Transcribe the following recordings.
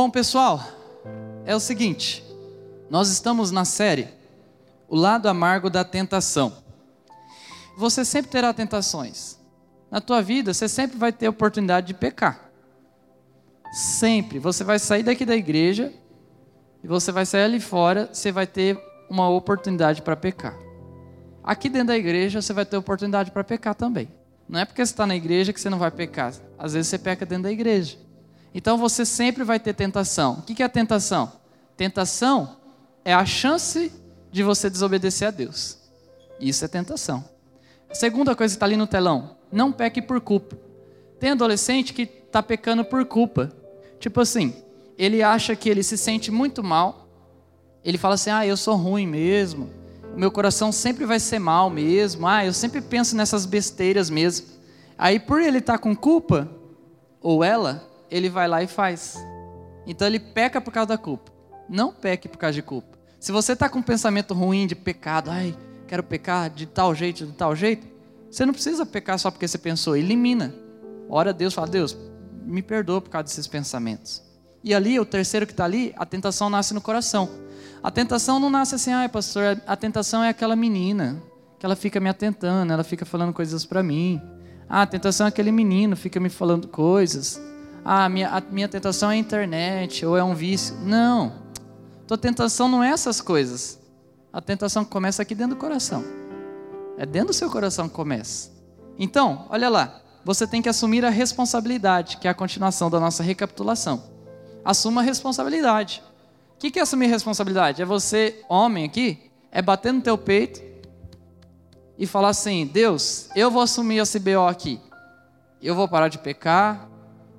Bom, pessoal, é o seguinte, nós estamos na série O lado amargo da tentação. Você sempre terá tentações. Na tua vida, você sempre vai ter oportunidade de pecar. Sempre. Você vai sair daqui da igreja e você vai sair ali fora, você vai ter uma oportunidade para pecar. Aqui dentro da igreja você vai ter oportunidade para pecar também. Não é porque você está na igreja que você não vai pecar. Às vezes você peca dentro da igreja. Então você sempre vai ter tentação. O que é tentação? Tentação é a chance de você desobedecer a Deus. Isso é tentação. A segunda coisa que está ali no telão: não peque por culpa. Tem adolescente que está pecando por culpa. Tipo assim, ele acha que ele se sente muito mal. Ele fala assim: ah, eu sou ruim mesmo. Meu coração sempre vai ser mal mesmo. Ah, eu sempre penso nessas besteiras mesmo. Aí, por ele estar tá com culpa, ou ela, ele vai lá e faz. Então ele peca por causa da culpa. Não peque por causa de culpa. Se você está com um pensamento ruim de pecado, ai, quero pecar de tal jeito, de tal jeito, você não precisa pecar só porque você pensou, elimina. Ora Deus, fala, Deus, me perdoa por causa desses pensamentos. E ali, o terceiro que está ali, a tentação nasce no coração. A tentação não nasce assim, ai pastor, a tentação é aquela menina, que ela fica me atentando, ela fica falando coisas para mim. Ah, a tentação é aquele menino, fica me falando coisas. Ah, minha, a minha tentação é a internet, ou é um vício. Não. Tua tentação não é essas coisas. A tentação começa aqui dentro do coração. É dentro do seu coração que começa. Então, olha lá. Você tem que assumir a responsabilidade, que é a continuação da nossa recapitulação. Assuma a responsabilidade. O que é assumir responsabilidade? É você, homem aqui, é bater no teu peito e falar assim: Deus, eu vou assumir esse BO aqui. Eu vou parar de pecar,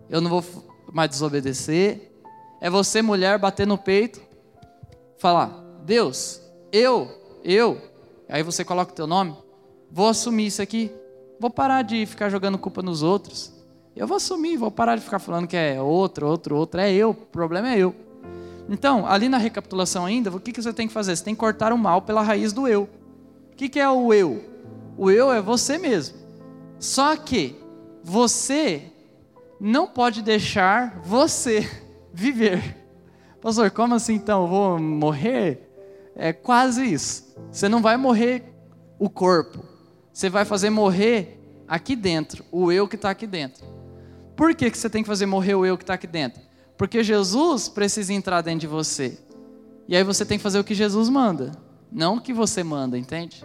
eu não vou mais desobedecer. É você, mulher, bater no peito, falar: Deus, eu, eu, aí você coloca o teu nome, vou assumir isso aqui. Vou parar de ficar jogando culpa nos outros. Eu vou assumir, vou parar de ficar falando que é outro, outro, outro. É eu, o problema é eu. Então, ali na recapitulação ainda, o que, que você tem que fazer? Você tem que cortar o mal pela raiz do eu. O que, que é o eu? O eu é você mesmo. Só que você não pode deixar você viver. Pastor, como assim então? Vou morrer? É quase isso. Você não vai morrer o corpo. Você vai fazer morrer aqui dentro, o eu que está aqui dentro. Por que, que você tem que fazer morrer o eu que está aqui dentro? Porque Jesus precisa entrar dentro de você. E aí você tem que fazer o que Jesus manda, não o que você manda, entende?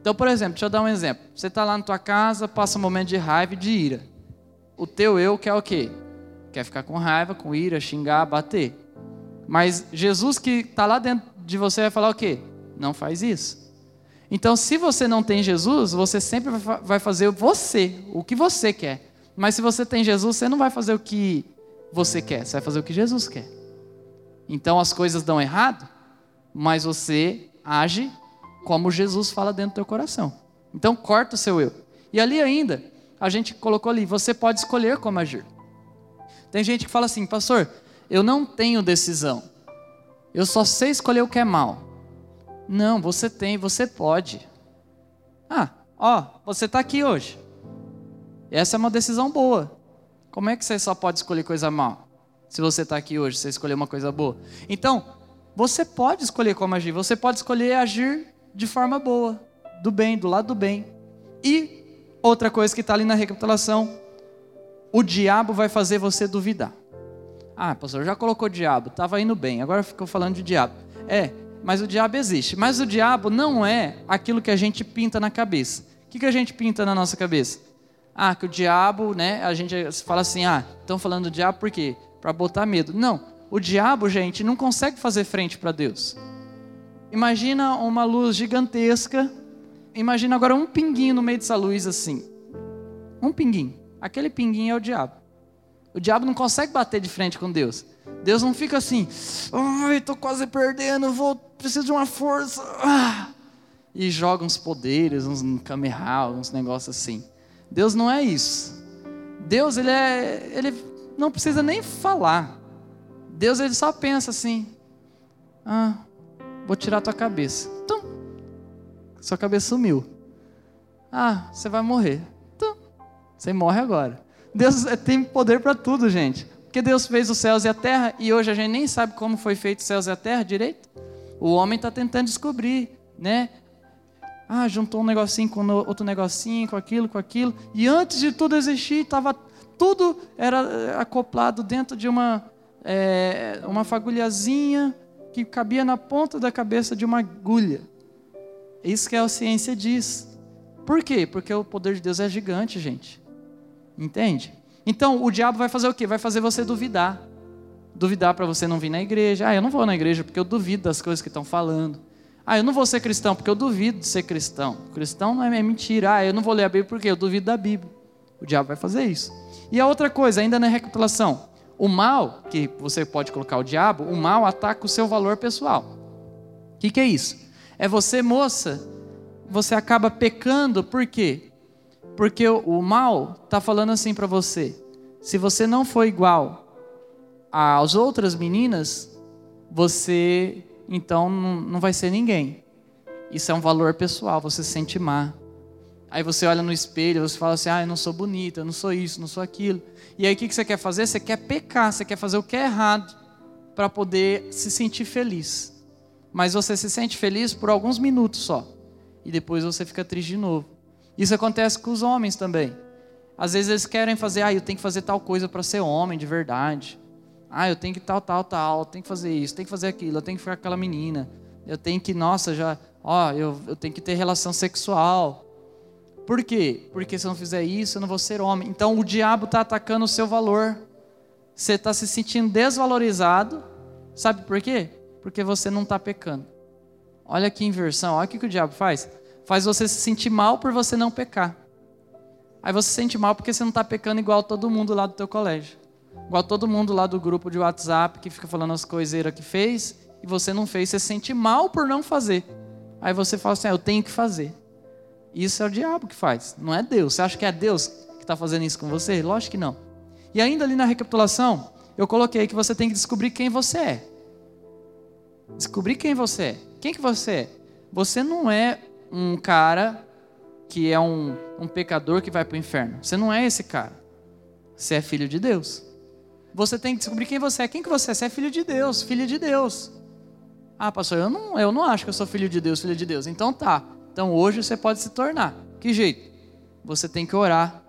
Então, por exemplo, deixa eu dar um exemplo. Você está lá na tua casa, passa um momento de raiva e de ira. O teu eu quer o quê? Quer ficar com raiva, com ira, xingar, bater. Mas Jesus que está lá dentro de você vai falar o quê? Não faz isso. Então, se você não tem Jesus, você sempre vai fazer você, o que você quer. Mas se você tem Jesus, você não vai fazer o que você quer, você vai fazer o que Jesus quer. Então as coisas dão errado, mas você age como Jesus fala dentro do teu coração. Então corta o seu eu. E ali ainda, a gente colocou ali, você pode escolher como agir. Tem gente que fala assim, pastor, eu não tenho decisão. Eu só sei escolher o que é mal. Não, você tem, você pode. Ah, ó, você está aqui hoje. Essa é uma decisão boa. Como é que você só pode escolher coisa mal? Se você está aqui hoje, você escolher uma coisa boa. Então, você pode escolher como agir. Você pode escolher agir de forma boa, do bem, do lado do bem. E outra coisa que está ali na recapitulação: o diabo vai fazer você duvidar. Ah, pastor, já colocou diabo, estava indo bem, agora ficou falando de diabo. É, mas o diabo existe. Mas o diabo não é aquilo que a gente pinta na cabeça. O que, que a gente pinta na nossa cabeça? Ah, que o diabo, né? A gente fala assim, ah, estão falando do diabo por quê? Para botar medo. Não, o diabo, gente, não consegue fazer frente para Deus. Imagina uma luz gigantesca. Imagina agora um pinguinho no meio dessa luz assim. Um pinguinho. Aquele pinguinho é o diabo. O diabo não consegue bater de frente com Deus. Deus não fica assim, ai, estou quase perdendo, vou, preciso de uma força. Ah! E joga uns poderes, uns Kamehameha, uns negócios assim. Deus não é isso. Deus, ele é, ele não precisa nem falar. Deus, ele só pensa assim: ah, vou tirar tua cabeça. Sua cabeça sumiu. Ah, você vai morrer. Tum. Você morre agora. Deus é, tem poder para tudo, gente. Porque Deus fez os céus e a terra e hoje a gente nem sabe como foi feito os céus e a terra direito. O homem está tentando descobrir, né? Ah, juntou um negocinho com outro negocinho, com aquilo, com aquilo. E antes de tudo existir, estava tudo era eh, acoplado dentro de uma, é, uma fagulhazinha que cabia na ponta da cabeça de uma agulha. Isso que a ciência diz. Por quê? Porque o poder de Deus é gigante, gente. Entende? Então, o diabo vai fazer o quê? Vai fazer você duvidar. Duvidar para você não vir na igreja. Ah, eu não vou na igreja porque eu duvido das coisas que estão falando. Ah, eu não vou ser cristão porque eu duvido de ser cristão. Cristão não é, mentira. Ah, eu não vou ler a Bíblia porque eu duvido da Bíblia. O diabo vai fazer isso. E a outra coisa, ainda na recapitulação. O mal, que você pode colocar o diabo, o mal ataca o seu valor pessoal. O que, que é isso? É você, moça, você acaba pecando, por quê? Porque o, mal está falando assim para você: se você não for igual às outras meninas, você então não vai ser ninguém. Isso é um valor pessoal, você se sente má. Aí você olha no espelho, você fala assim: ah, eu não sou bonita, eu não sou isso, não sou aquilo. E aí o que você quer fazer? Você quer pecar, você quer fazer o que é errado para poder se sentir feliz. Mas você se sente feliz por alguns minutos só. E depois você fica triste de novo. Isso acontece com os homens também. Às vezes eles querem fazer, ah, eu tenho que fazer tal coisa para ser homem de verdade. Ah, eu tenho que tal, tal, tal, eu tenho que fazer isso, tenho que fazer aquilo, eu tenho que ficar com aquela menina. Eu tenho que, nossa, já, ó, eu, eu tenho que ter relação sexual. Por quê? Porque se eu não fizer isso, eu não vou ser homem. Então o diabo está atacando o seu valor. Você está se sentindo desvalorizado. Sabe por quê? Porque você não está pecando. Olha que inversão, olha o que o diabo faz faz você se sentir mal por você não pecar. Aí você se sente mal porque você não está pecando igual todo mundo lá do teu colégio. Igual todo mundo lá do grupo de WhatsApp que fica falando as coiseiras que fez e você não fez. Você se sente mal por não fazer. Aí você fala assim: ah, eu tenho que fazer. Isso é o diabo que faz, não é Deus. Você acha que é Deus que está fazendo isso com você? Lógico que não. E ainda ali na recapitulação, eu coloquei que você tem que descobrir quem você é. Descobrir quem você é. Quem que você é? Você não é um cara que é um, um pecador que vai para o inferno. Você não é esse cara. Você é filho de Deus. Você tem que descobrir quem você é. Quem que você é? Você é filho de Deus, filho de Deus. Ah, pastor, eu não, eu não acho que eu sou filho de Deus, filho de Deus. Então tá. Então hoje você pode se tornar. Que jeito? Você tem que orar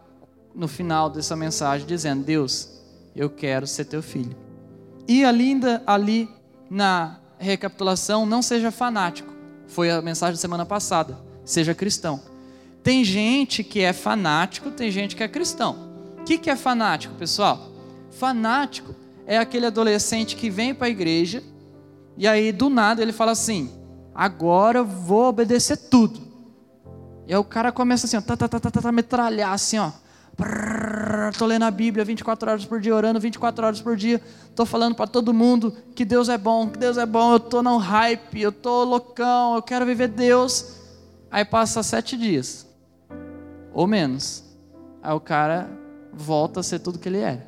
no final dessa mensagem dizendo: Deus, eu quero ser teu filho. E ainda ali na recapitulação, não seja fanático. Foi a mensagem da semana passada. Seja cristão. Tem gente que é fanático, tem gente que é cristão. O que, que é fanático, pessoal? Fanático é aquele adolescente que vem para a igreja e aí do nada ele fala assim: agora eu vou obedecer tudo. E aí o cara começa assim, ó, tá, tá, tá, tá, tá, metralhar assim, ó. Estou lendo a Bíblia 24 horas por dia, orando 24 horas por dia. Estou falando para todo mundo que Deus é bom, que Deus é bom. Eu estou no hype, eu estou loucão, eu quero viver Deus. Aí passa sete dias, ou menos. Aí o cara volta a ser tudo que ele era.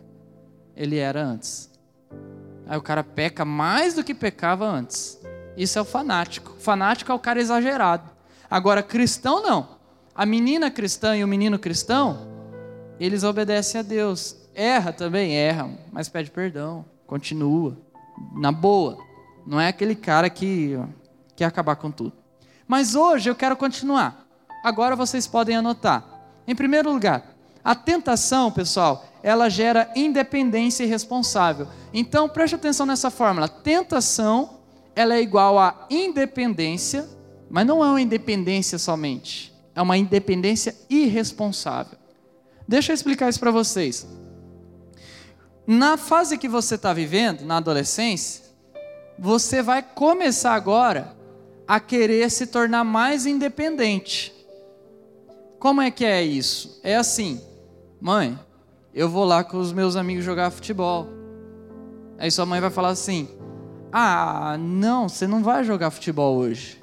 Ele era antes. Aí o cara peca mais do que pecava antes. Isso é o fanático. O fanático é o cara exagerado. Agora, cristão não. A menina cristã e o menino cristão eles obedecem a Deus. Erra também, erra, mas pede perdão, continua, na boa. Não é aquele cara que quer acabar com tudo. Mas hoje eu quero continuar. Agora vocês podem anotar. Em primeiro lugar, a tentação, pessoal, ela gera independência irresponsável. Então preste atenção nessa fórmula. Tentação, ela é igual a independência, mas não é uma independência somente. É uma independência irresponsável. Deixa eu explicar isso para vocês. Na fase que você está vivendo, na adolescência, você vai começar agora a querer se tornar mais independente. Como é que é isso? É assim, mãe, eu vou lá com os meus amigos jogar futebol. Aí sua mãe vai falar assim: Ah, não, você não vai jogar futebol hoje.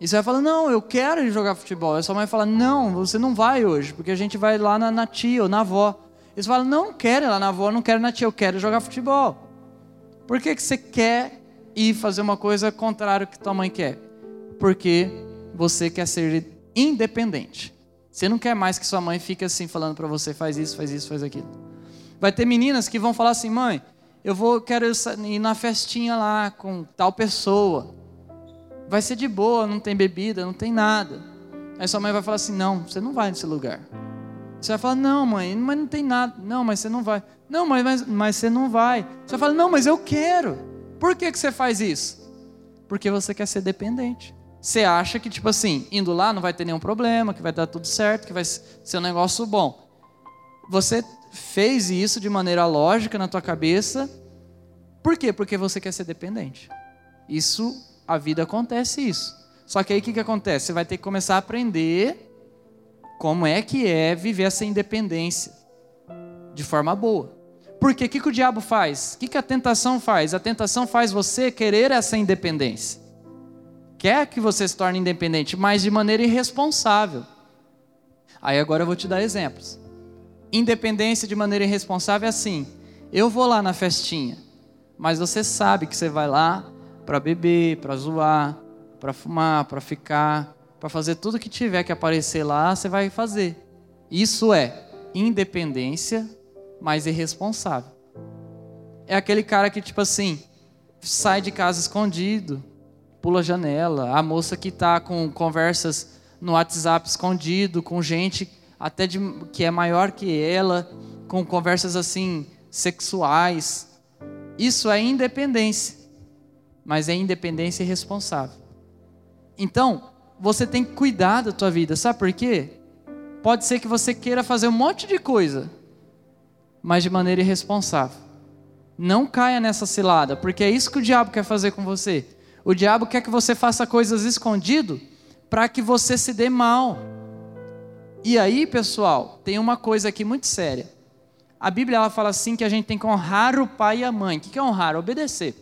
E você vai falar, não, eu quero ir jogar futebol. E sua mãe fala, não, você não vai hoje, porque a gente vai lá na, na tia ou na avó. Eles falam, não, não quero ir lá na avó, não quero na tia, eu quero jogar futebol. Por que, que você quer ir fazer uma coisa contrária ao que tua mãe quer? Porque você quer ser independente. Você não quer mais que sua mãe fique assim falando para você, faz isso, faz isso, faz aquilo. Vai ter meninas que vão falar assim: mãe, eu vou, quero ir na festinha lá com tal pessoa. Vai ser de boa, não tem bebida, não tem nada. Aí sua mãe vai falar assim: não, você não vai nesse lugar. Você vai falar: não, mãe, mas não tem nada. Não, mas você não vai. Não, mas, mas, mas você não vai. Você vai falar: não, mas eu quero. Por que, que você faz isso? Porque você quer ser dependente. Você acha que, tipo assim, indo lá não vai ter nenhum problema, que vai dar tudo certo, que vai ser um negócio bom. Você fez isso de maneira lógica na tua cabeça. Por quê? Porque você quer ser dependente. Isso, a vida acontece isso. Só que aí o que, que acontece? Você vai ter que começar a aprender como é que é viver essa independência de forma boa. Porque o que, que o diabo faz? O que, que a tentação faz? A tentação faz você querer essa independência quer que você se torne independente, mas de maneira irresponsável. Aí agora eu vou te dar exemplos. Independência de maneira irresponsável é assim: eu vou lá na festinha, mas você sabe que você vai lá para beber, para zoar, para fumar, para ficar, para fazer tudo que tiver que aparecer lá, você vai fazer. Isso é independência, mas irresponsável. É aquele cara que, tipo assim, sai de casa escondido, pula a janela. A moça que está com conversas no WhatsApp escondido, com gente até de, que é maior que ela, com conversas assim sexuais. Isso é independência, mas é independência irresponsável. Então, você tem que cuidar da tua vida, sabe por quê? Pode ser que você queira fazer um monte de coisa, mas de maneira irresponsável. Não caia nessa cilada, porque é isso que o diabo quer fazer com você. O diabo quer que você faça coisas escondido para que você se dê mal. E aí, pessoal, tem uma coisa aqui muito séria. A Bíblia ela fala assim que a gente tem que honrar o pai e a mãe. O que é honrar? Obedecer.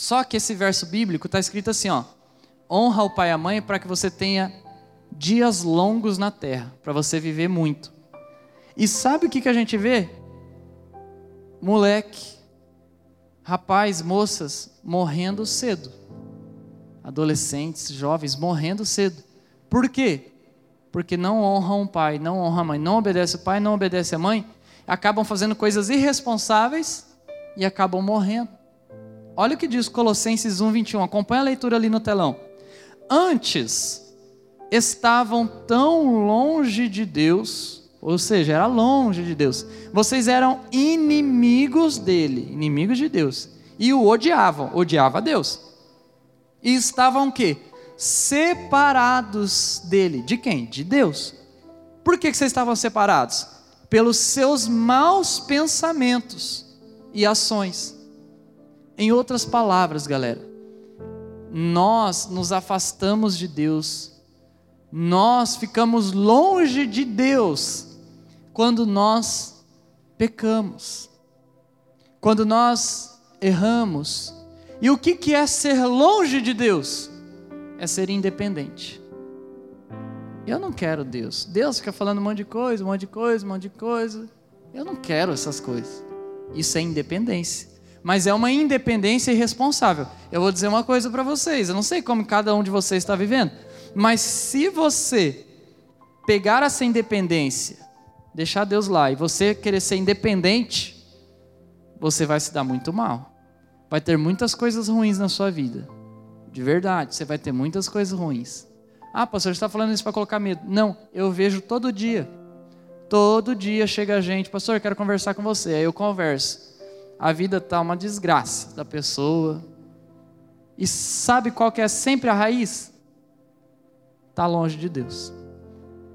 Só que esse verso bíblico está escrito assim, ó: honra o pai e a mãe para que você tenha dias longos na terra, para você viver muito. E sabe o que, que a gente vê? Moleque, rapaz, moças morrendo cedo adolescentes, jovens morrendo cedo. Por quê? Porque não honram o pai, não honram a mãe, não obedece o pai, não obedece a mãe, acabam fazendo coisas irresponsáveis e acabam morrendo. Olha o que diz Colossenses 1, 21. Acompanha a leitura ali no telão. Antes estavam tão longe de Deus, ou seja, era longe de Deus. Vocês eram inimigos dele, inimigos de Deus, e o odiavam, odiava a Deus e estavam o quê? Separados dele. De quem? De Deus. Por que, que vocês estavam separados? Pelos seus maus pensamentos e ações. Em outras palavras, galera, nós nos afastamos de Deus, nós ficamos longe de Deus quando nós pecamos, quando nós erramos, e o que, que é ser longe de Deus? É ser independente. Eu não quero Deus. Deus fica falando um monte de coisa, um monte de coisa, um monte de coisa. Eu não quero essas coisas. Isso é independência. Mas é uma independência irresponsável. Eu vou dizer uma coisa para vocês. Eu não sei como cada um de vocês está vivendo. Mas se você pegar essa independência, deixar Deus lá e você querer ser independente, você vai se dar muito mal vai ter muitas coisas ruins na sua vida. De verdade, você vai ter muitas coisas ruins. Ah, pastor, você está falando isso para colocar medo. Não, eu vejo todo dia. Todo dia chega a gente, pastor, eu quero conversar com você. Aí eu converso. A vida está uma desgraça da pessoa. E sabe qual que é sempre a raiz? Está longe de Deus.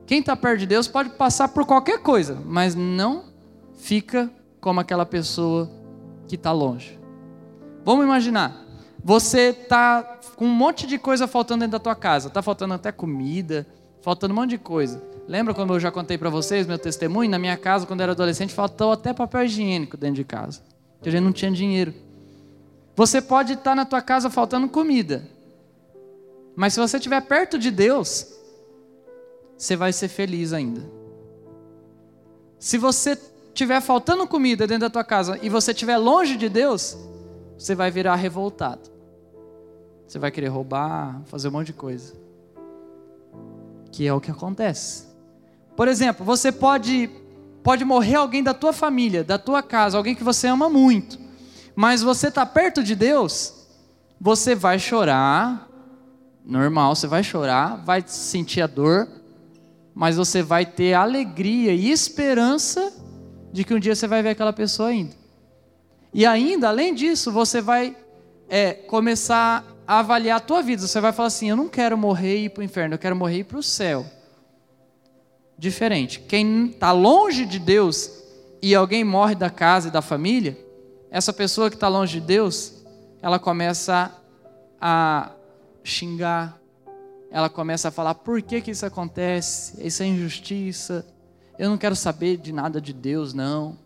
Quem está perto de Deus pode passar por qualquer coisa, mas não fica como aquela pessoa que está longe. Vamos imaginar, você está com um monte de coisa faltando dentro da tua casa, está faltando até comida, faltando um monte de coisa. Lembra quando eu já contei para vocês meu testemunho? Na minha casa, quando eu era adolescente, faltou até papel higiênico dentro de casa, porque a gente não tinha dinheiro. Você pode estar na tua casa faltando comida, mas se você estiver perto de Deus, você vai ser feliz ainda. Se você estiver faltando comida dentro da tua casa e você estiver longe de Deus, você vai virar revoltado. Você vai querer roubar, fazer um monte de coisa. Que é o que acontece. Por exemplo, você pode pode morrer alguém da tua família, da tua casa, alguém que você ama muito, mas você está perto de Deus, você vai chorar, normal, você vai chorar, vai sentir a dor, mas você vai ter alegria e esperança de que um dia você vai ver aquela pessoa ainda. E ainda, além disso, você vai é, começar a avaliar a tua vida. Você vai falar assim: eu não quero morrer e ir para o inferno, eu quero morrer e ir para o céu. Diferente. Quem está longe de Deus e alguém morre da casa e da família, essa pessoa que está longe de Deus, ela começa a xingar, ela começa a falar: por que, que isso acontece? Isso é injustiça. Eu não quero saber de nada de Deus, não.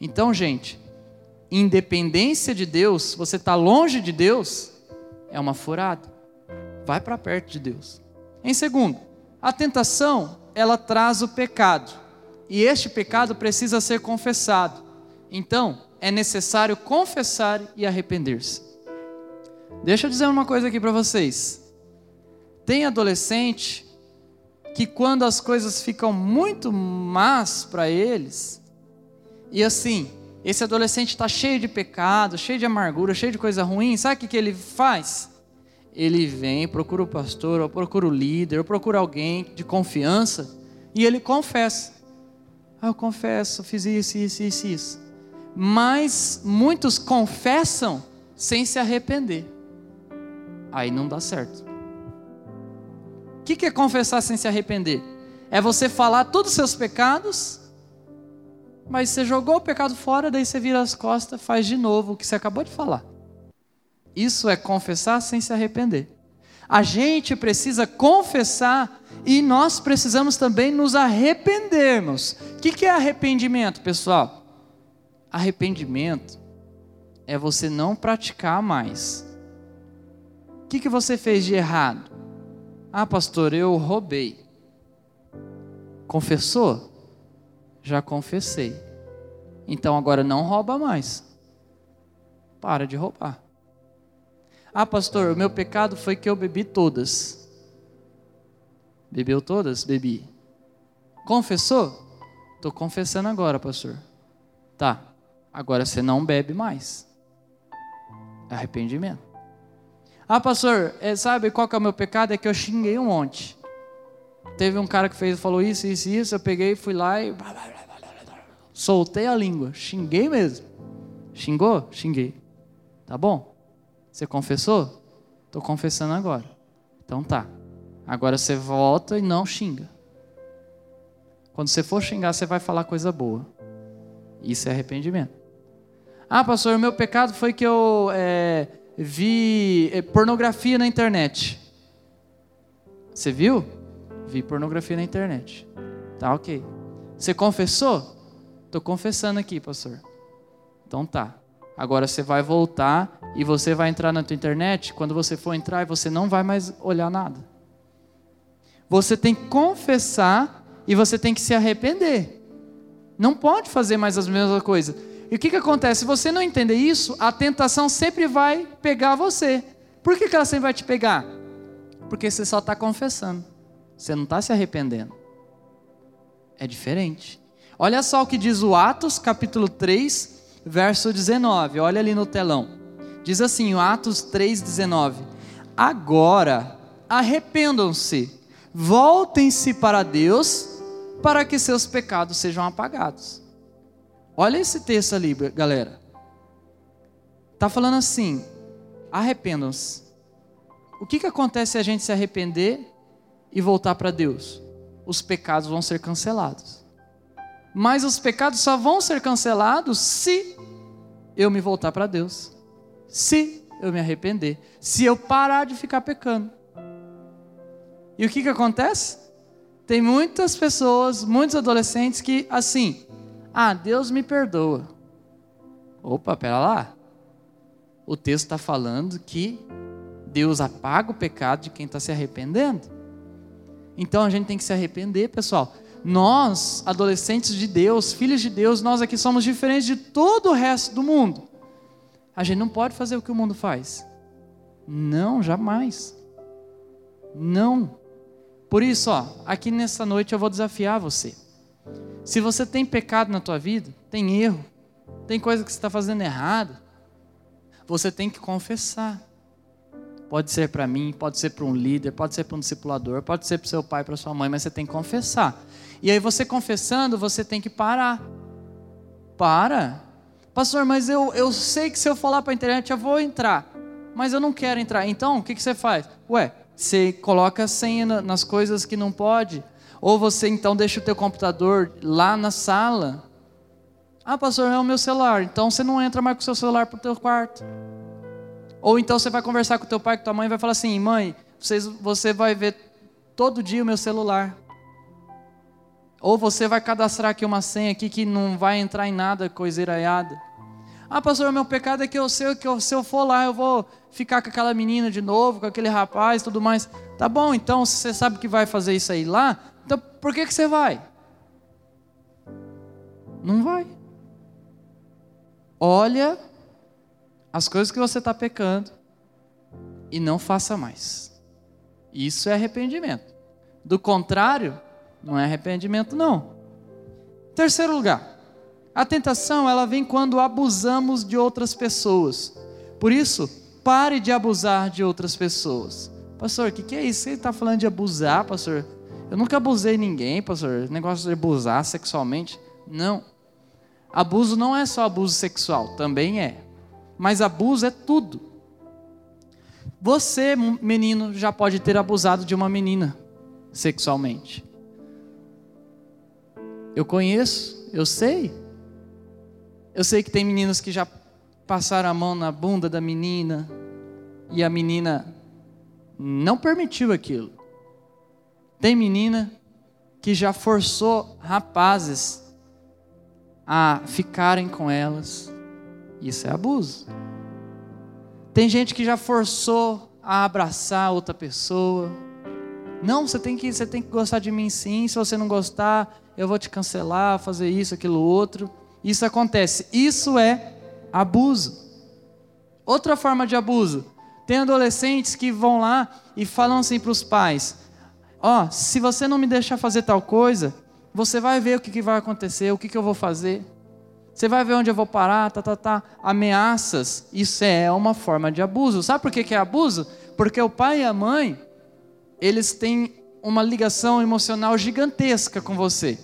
Então, gente, independência de Deus, você está longe de Deus, é uma furada. Vai para perto de Deus. Em segundo, a tentação, ela traz o pecado. E este pecado precisa ser confessado. Então, é necessário confessar e arrepender-se. Deixa eu dizer uma coisa aqui para vocês. Tem adolescente que quando as coisas ficam muito más para eles, e assim, esse adolescente está cheio de pecado, cheio de amargura, cheio de coisa ruim, sabe o que, que ele faz? Ele vem, procura o pastor, ou procura o líder, ou procura alguém de confiança, e ele confessa. Ah, eu confesso, fiz isso, isso, isso, isso. Mas muitos confessam sem se arrepender. Aí não dá certo. O que é confessar sem se arrepender? É você falar todos os seus pecados mas você jogou o pecado fora, daí você vira as costas, faz de novo o que você acabou de falar. Isso é confessar sem se arrepender. A gente precisa confessar e nós precisamos também nos arrependermos. O que é arrependimento, pessoal? Arrependimento é você não praticar mais. O que, você fez de errado? Ah, pastor, eu roubei. Confessou? já confessei. Então agora não rouba mais. Para de roubar. Ah, pastor, o meu pecado foi que eu bebi todas. Bebeu todas? Bebi. Confessou? Estou confessando agora, pastor. Tá. Agora você não bebe mais. Arrependimento. Ah, pastor, é, sabe qual que é o meu pecado? É que eu xinguei um monte. Teve um cara que fez, falou isso, isso, isso. Eu peguei, fui lá e soltei a língua, xinguei mesmo. Xingou? Xinguei. Tá bom? Você confessou? Estou confessando agora. Então tá. Agora você volta e não xinga. Quando você for xingar, você vai falar coisa boa. Isso é arrependimento. Ah, pastor, o meu pecado foi que eu é, vi é, pornografia na internet. Você viu? Vi pornografia na internet. Tá ok. Você confessou? Estou confessando aqui, pastor. Então tá. Agora você vai voltar e você vai entrar na tua internet. Quando você for entrar, você não vai mais olhar nada. Você tem que confessar e você tem que se arrepender. Não pode fazer mais as mesmas coisas. E o que, que acontece? Se você não entender isso, a tentação sempre vai pegar você. Por que, que ela sempre vai te pegar? Porque você só está confessando. Você não está se arrependendo. É diferente. Olha só o que diz o Atos, capítulo 3, verso 19. Olha ali no telão. Diz assim, Atos 3, 19. Agora arrependam-se, voltem-se para Deus, para que seus pecados sejam apagados. Olha esse texto ali, galera. Está falando assim: arrependam-se. O que, que acontece se a gente se arrepender e voltar para Deus? Os pecados vão ser cancelados. Mas os pecados só vão ser cancelados se eu me voltar para Deus. Se eu me arrepender. Se eu parar de ficar pecando. E o que, que acontece? Tem muitas pessoas, muitos adolescentes que, assim, ah, Deus me perdoa. Opa, pera lá. O texto está falando que Deus apaga o pecado de quem está se arrependendo. Então a gente tem que se arrepender, pessoal nós, adolescentes de Deus, filhos de Deus, nós aqui somos diferentes de todo o resto do mundo. A gente não pode fazer o que o mundo faz. Não, jamais. Não. Por isso, ó, aqui nessa noite eu vou desafiar você. Se você tem pecado na tua vida, tem erro, tem coisa que você está fazendo errado, você tem que confessar. Pode ser para mim, pode ser para um líder, pode ser para um discipulador, pode ser para seu pai, para sua mãe, mas você tem que confessar. E aí você confessando, você tem que parar. Para. Pastor, mas eu, eu sei que se eu falar para a internet eu vou entrar, mas eu não quero entrar. Então, o que, que você faz? Ué, você coloca a senha nas coisas que não pode. Ou você então deixa o teu computador lá na sala. Ah, pastor, é o meu celular. Então você não entra mais com o seu celular para o teu quarto. Ou então você vai conversar com teu pai, com tua mãe e vai falar assim, mãe, vocês, você vai ver todo dia o meu celular. Ou você vai cadastrar aqui uma senha aqui que não vai entrar em nada, coisa iraiada. Ah, pastor, meu pecado é que eu sei que eu, se eu for lá eu vou ficar com aquela menina de novo, com aquele rapaz, tudo mais. Tá bom, então se você sabe que vai fazer isso aí lá, então por que que você vai? Não vai. Olha as coisas que você está pecando e não faça mais. Isso é arrependimento. Do contrário, não é arrependimento, não. Terceiro lugar, a tentação ela vem quando abusamos de outras pessoas. Por isso, pare de abusar de outras pessoas. Pastor, o que, que é isso? Você está falando de abusar, pastor? Eu nunca abusei ninguém, pastor. Negócio de abusar sexualmente. Não. Abuso não é só abuso sexual, também é. Mas abuso é tudo. Você, menino, já pode ter abusado de uma menina sexualmente. Eu conheço, eu sei. Eu sei que tem meninos que já passaram a mão na bunda da menina e a menina não permitiu aquilo. Tem menina que já forçou rapazes a ficarem com elas. Isso é abuso. Tem gente que já forçou a abraçar outra pessoa. Não, você tem que, você tem que gostar de mim sim. Se você não gostar, eu vou te cancelar, fazer isso, aquilo, outro. Isso acontece. Isso é abuso. Outra forma de abuso. Tem adolescentes que vão lá e falam assim para os pais: Ó, oh, se você não me deixar fazer tal coisa, você vai ver o que, que vai acontecer, o que, que eu vou fazer. Você vai ver onde eu vou parar, tá, tá, tá. Ameaças, isso é uma forma de abuso. Sabe por que, que é abuso? Porque o pai e a mãe, eles têm uma ligação emocional gigantesca com você.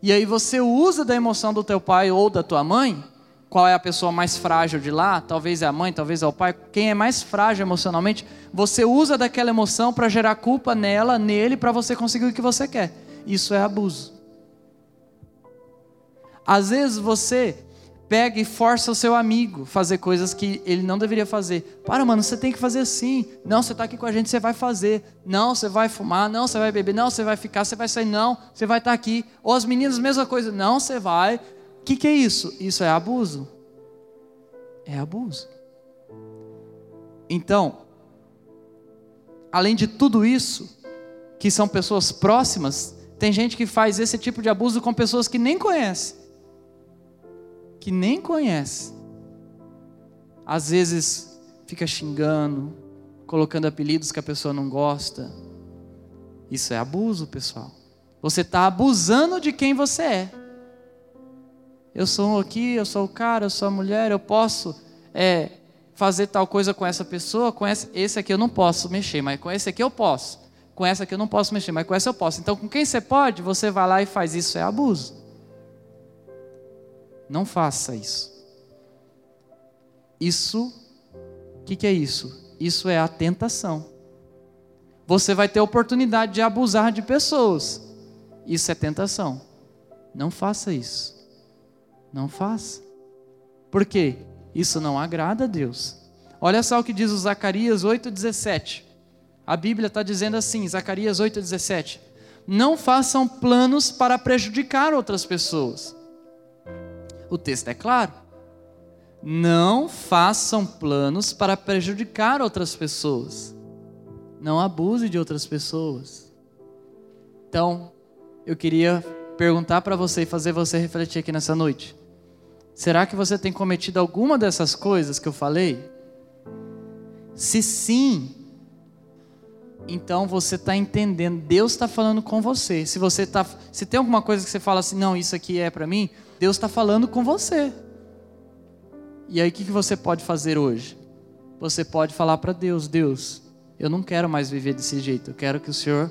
E aí você usa da emoção do teu pai ou da tua mãe, qual é a pessoa mais frágil de lá, talvez é a mãe, talvez é o pai, quem é mais frágil emocionalmente, você usa daquela emoção para gerar culpa nela, nele, para você conseguir o que você quer. Isso é abuso. Às vezes você pega e força o seu amigo a fazer coisas que ele não deveria fazer. Para, mano, você tem que fazer assim. Não, você está aqui com a gente, você vai fazer. Não, você vai fumar. Não, você vai beber. Não, você vai ficar. Você vai sair. Não, você vai estar tá aqui. Ou as meninas, mesma coisa. Não, você vai. O que, que é isso? Isso é abuso. É abuso. Então, além de tudo isso, que são pessoas próximas, tem gente que faz esse tipo de abuso com pessoas que nem conhece que nem conhece, às vezes fica xingando, colocando apelidos que a pessoa não gosta. Isso é abuso, pessoal. Você está abusando de quem você é. Eu sou aqui, eu sou o cara, eu sou a mulher, eu posso é, fazer tal coisa com essa pessoa, com esse, esse aqui eu não posso mexer, mas com esse aqui eu posso. Com essa aqui eu não posso mexer, mas com essa eu posso. Então, com quem você pode, você vai lá e faz isso, é abuso. Não faça isso. Isso, o que, que é isso? Isso é a tentação. Você vai ter oportunidade de abusar de pessoas. Isso é tentação. Não faça isso. Não faça. Por quê? Isso não agrada a Deus. Olha só o que diz o Zacarias 8,17. A Bíblia está dizendo assim, Zacarias 8,17. Não façam planos para prejudicar outras pessoas. O texto é claro. Não façam planos para prejudicar outras pessoas. Não abuse de outras pessoas. Então, eu queria perguntar para você e fazer você refletir aqui nessa noite. Será que você tem cometido alguma dessas coisas que eu falei? Se sim, então você está entendendo, Deus está falando com você. Se você tá, se tem alguma coisa que você fala assim, não, isso aqui é para mim, Deus está falando com você. E aí o que, que você pode fazer hoje? Você pode falar para Deus, Deus, eu não quero mais viver desse jeito, eu quero que o Senhor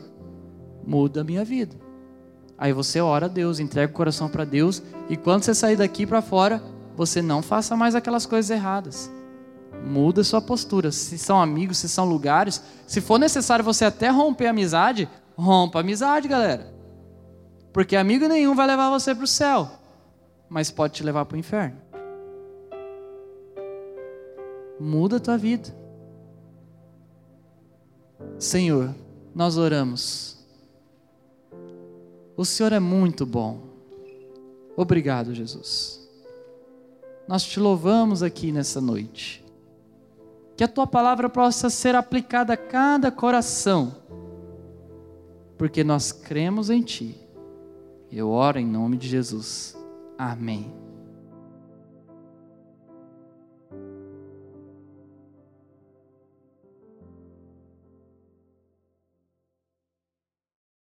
mude a minha vida. Aí você ora a Deus, entrega o coração para Deus, e quando você sair daqui para fora, você não faça mais aquelas coisas erradas. Muda sua postura. Se são amigos, se são lugares. Se for necessário você até romper a amizade, rompa a amizade, galera. Porque amigo nenhum vai levar você para o céu, mas pode te levar para o inferno. Muda a tua vida. Senhor, nós oramos. O Senhor é muito bom. Obrigado, Jesus. Nós te louvamos aqui nessa noite que a tua palavra possa ser aplicada a cada coração, porque nós cremos em ti. Eu oro em nome de Jesus. Amém.